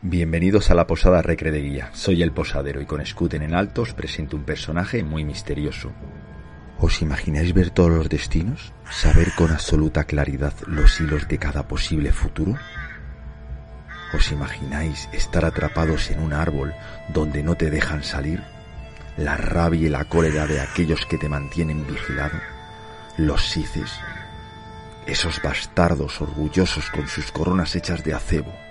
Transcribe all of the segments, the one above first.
Bienvenidos a la Posada Recre. Soy el posadero y con Scuten en alto os presento un personaje muy misterioso. ¿Os imagináis ver todos los destinos? ¿Saber con absoluta claridad los hilos de cada posible futuro? ¿Os imagináis estar atrapados en un árbol donde no te dejan salir? La rabia y la cólera de aquellos que te mantienen vigilado. Los sices. Esos bastardos orgullosos con sus coronas hechas de acebo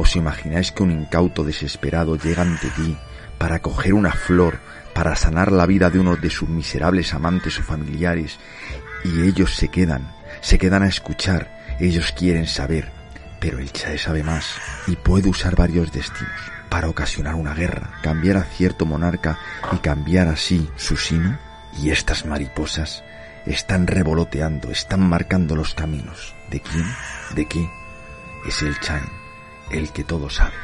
¿Os imagináis que un incauto desesperado llega ante ti para coger una flor, para sanar la vida de uno de sus miserables amantes o familiares, y ellos se quedan, se quedan a escuchar, ellos quieren saber, pero el Chae sabe más y puede usar varios destinos para ocasionar una guerra, cambiar a cierto monarca y cambiar así su sino? Y estas mariposas están revoloteando, están marcando los caminos. ¿De quién? ¿De qué? Es el Chan el que todo sabe.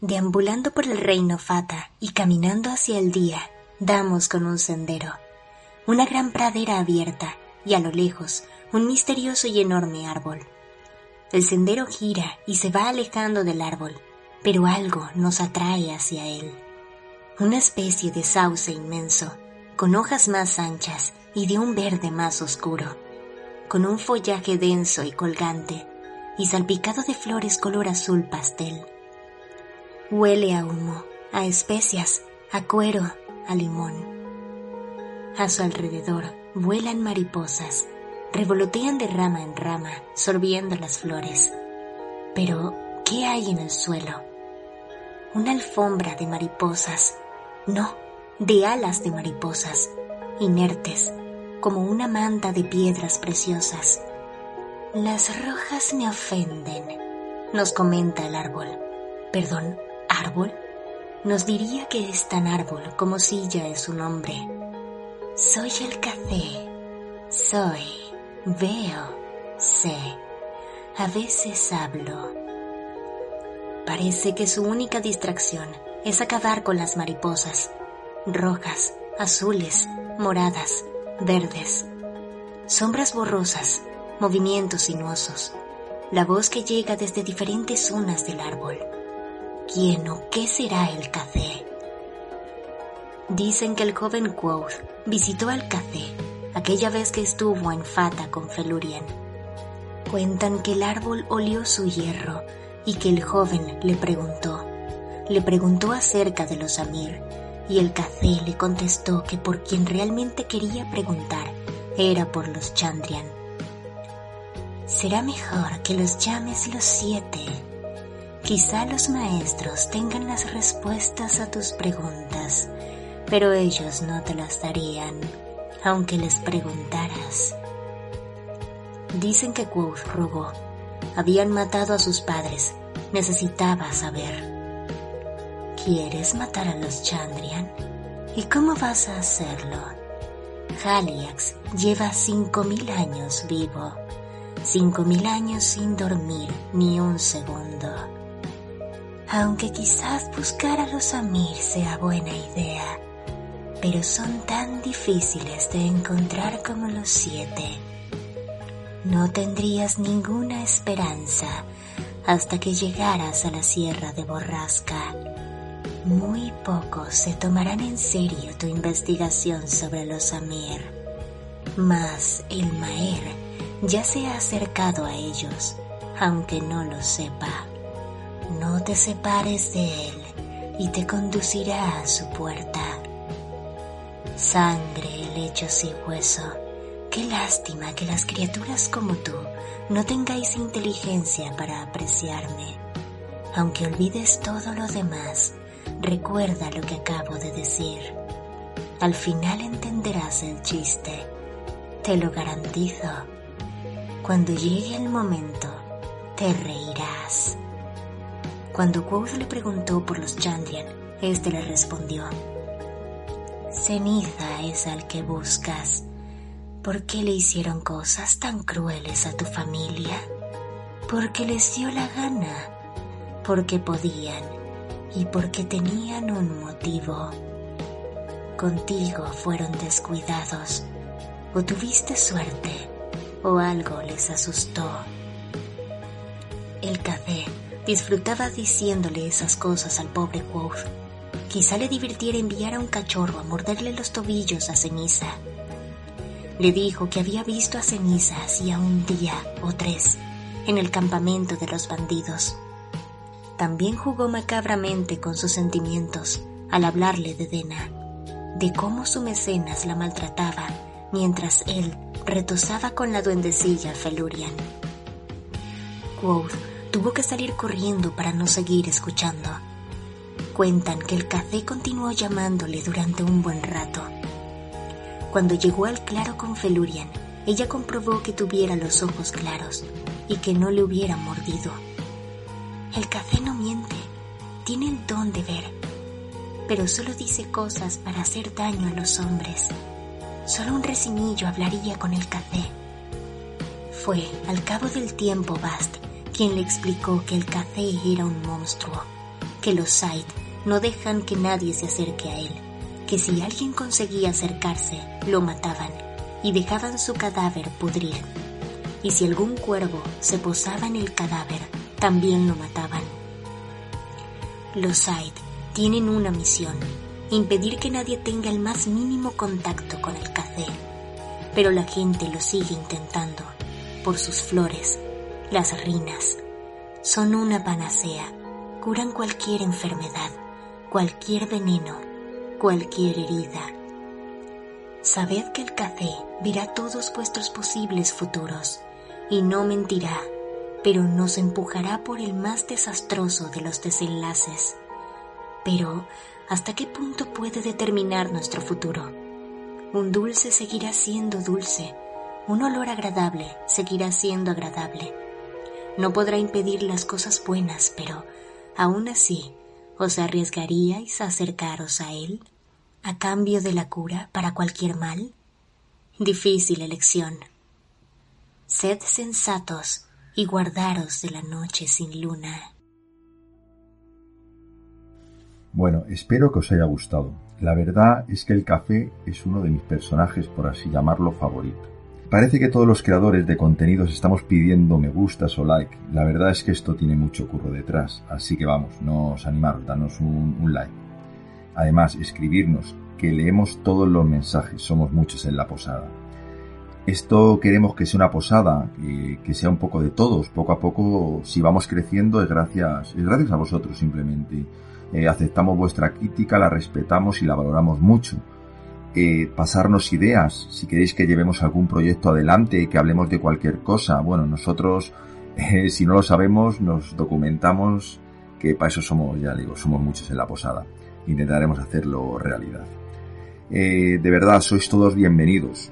Deambulando por el reino Fata y caminando hacia el día, damos con un sendero, una gran pradera abierta y a lo lejos un misterioso y enorme árbol. El sendero gira y se va alejando del árbol, pero algo nos atrae hacia él. Una especie de sauce inmenso, con hojas más anchas y de un verde más oscuro con un follaje denso y colgante y salpicado de flores color azul pastel. Huele a humo, a especias, a cuero, a limón. A su alrededor vuelan mariposas, revolotean de rama en rama, sorbiendo las flores. Pero, ¿qué hay en el suelo? Una alfombra de mariposas, no, de alas de mariposas, inertes, como una manta de piedras preciosas. Las rojas me ofenden, nos comenta el árbol. Perdón, árbol. Nos diría que es tan árbol como silla es su nombre. Soy el café. Soy, veo, sé. A veces hablo. Parece que su única distracción es acabar con las mariposas, rojas, azules, moradas, verdes, sombras borrosas, movimientos sinuosos, la voz que llega desde diferentes zonas del árbol. ¿Quién o qué será el café? Dicen que el joven Quoth visitó al café aquella vez que estuvo en Fata con Felurian. Cuentan que el árbol olió su hierro y que el joven le preguntó, le preguntó acerca de los Amir y el café le contestó que por quien realmente quería preguntar era por los Chandrian. Será mejor que los llames los siete. Quizá los maestros tengan las respuestas a tus preguntas, pero ellos no te las darían, aunque les preguntaras. Dicen que Quoth rogó. Habían matado a sus padres. Necesitaba saber. ¿Quieres matar a los Chandrian? ¿Y cómo vas a hacerlo? Haliax lleva cinco mil años vivo, cinco mil años sin dormir ni un segundo. Aunque quizás buscar a los Amir sea buena idea, pero son tan difíciles de encontrar como los siete. No tendrías ninguna esperanza hasta que llegaras a la Sierra de Borrasca muy pocos se tomarán en serio tu investigación sobre los Amir, mas el Maer ya se ha acercado a ellos, aunque no lo sepa. No te separes de él y te conducirá a su puerta. Sangre, helechos y hueso. Qué lástima que las criaturas como tú no tengáis inteligencia para apreciarme. Aunque olvides todo lo demás, Recuerda lo que acabo de decir. Al final entenderás el chiste. Te lo garantizo. Cuando llegue el momento, te reirás. Cuando Quoth le preguntó por los Chandrian, este le respondió: Ceniza es al que buscas. ¿Por qué le hicieron cosas tan crueles a tu familia? Porque les dio la gana, porque podían y porque tenían un motivo. Contigo fueron descuidados, o tuviste suerte, o algo les asustó. El café disfrutaba diciéndole esas cosas al pobre Quoth. Quizá le divirtiera enviar a un cachorro a morderle los tobillos a Ceniza. Le dijo que había visto a Ceniza hacía un día o tres en el campamento de los bandidos. También jugó macabramente con sus sentimientos al hablarle de Dena, de cómo su mecenas la maltrataba mientras él retosaba con la duendecilla Felurian. Quoth tuvo que salir corriendo para no seguir escuchando. Cuentan que el café continuó llamándole durante un buen rato. Cuando llegó al claro con Felurian, ella comprobó que tuviera los ojos claros y que no le hubiera mordido. El café no miente, tiene el don de ver, pero solo dice cosas para hacer daño a los hombres. Solo un resinillo hablaría con el café. Fue al cabo del tiempo Bast quien le explicó que el café era un monstruo, que los Said no dejan que nadie se acerque a él, que si alguien conseguía acercarse, lo mataban y dejaban su cadáver pudrir. Y si algún cuervo se posaba en el cadáver, también lo mataban. Los Said tienen una misión, impedir que nadie tenga el más mínimo contacto con el café, pero la gente lo sigue intentando por sus flores, las rinas son una panacea, curan cualquier enfermedad, cualquier veneno, cualquier herida. Sabed que el café verá todos vuestros posibles futuros y no mentirá, pero nos empujará por el más desastroso de los desenlaces. Pero, ¿hasta qué punto puede determinar nuestro futuro? Un dulce seguirá siendo dulce, un olor agradable seguirá siendo agradable no podrá impedir las cosas buenas, pero aún así, ¿os arriesgaríais a acercaros a Él a cambio de la cura para cualquier mal? Difícil elección. Sed sensatos y guardaros de la noche sin luna. Bueno, espero que os haya gustado. La verdad es que el café es uno de mis personajes, por así llamarlo, favorito. Parece que todos los creadores de contenidos estamos pidiendo me gustas o like. La verdad es que esto tiene mucho curro detrás, así que vamos, nos animaros, danos un, like. Además, escribirnos, que leemos todos los mensajes, somos muchos en la posada. Esto queremos que sea una posada, que, sea un poco de todos. Poco a poco, si vamos creciendo, es gracias, es gracias a vosotros simplemente. Eh, aceptamos vuestra crítica, la respetamos y la valoramos mucho eh, pasarnos ideas, si queréis que llevemos algún proyecto adelante, que hablemos de cualquier cosa. Bueno, nosotros, eh, si no lo sabemos, nos documentamos, que para eso somos, ya digo, somos muchos en la posada. Intentaremos hacerlo realidad. De verdad, sois todos bienvenidos.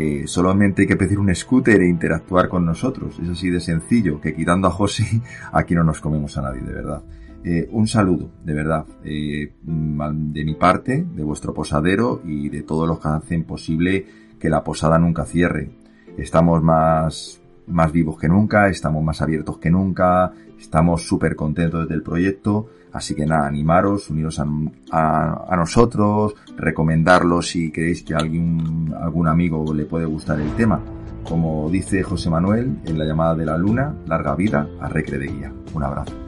Eh, solamente hay que pedir un scooter e interactuar con nosotros. Es así de sencillo, que quitando a José, aquí no nos comemos a nadie, de verdad. Eh, un saludo, de verdad, eh, de mi parte, de vuestro posadero y de todos los que hacen posible que la posada nunca cierre. Estamos más, más vivos que nunca, estamos más abiertos que nunca, estamos súper contentos del proyecto. Así que nada, animaros, uniros a, a, nosotros, recomendarlo si creéis que a alguien, algún amigo le puede gustar el tema. Como dice José Manuel en la llamada de la luna, larga vida a Recre de Guía. Un abrazo.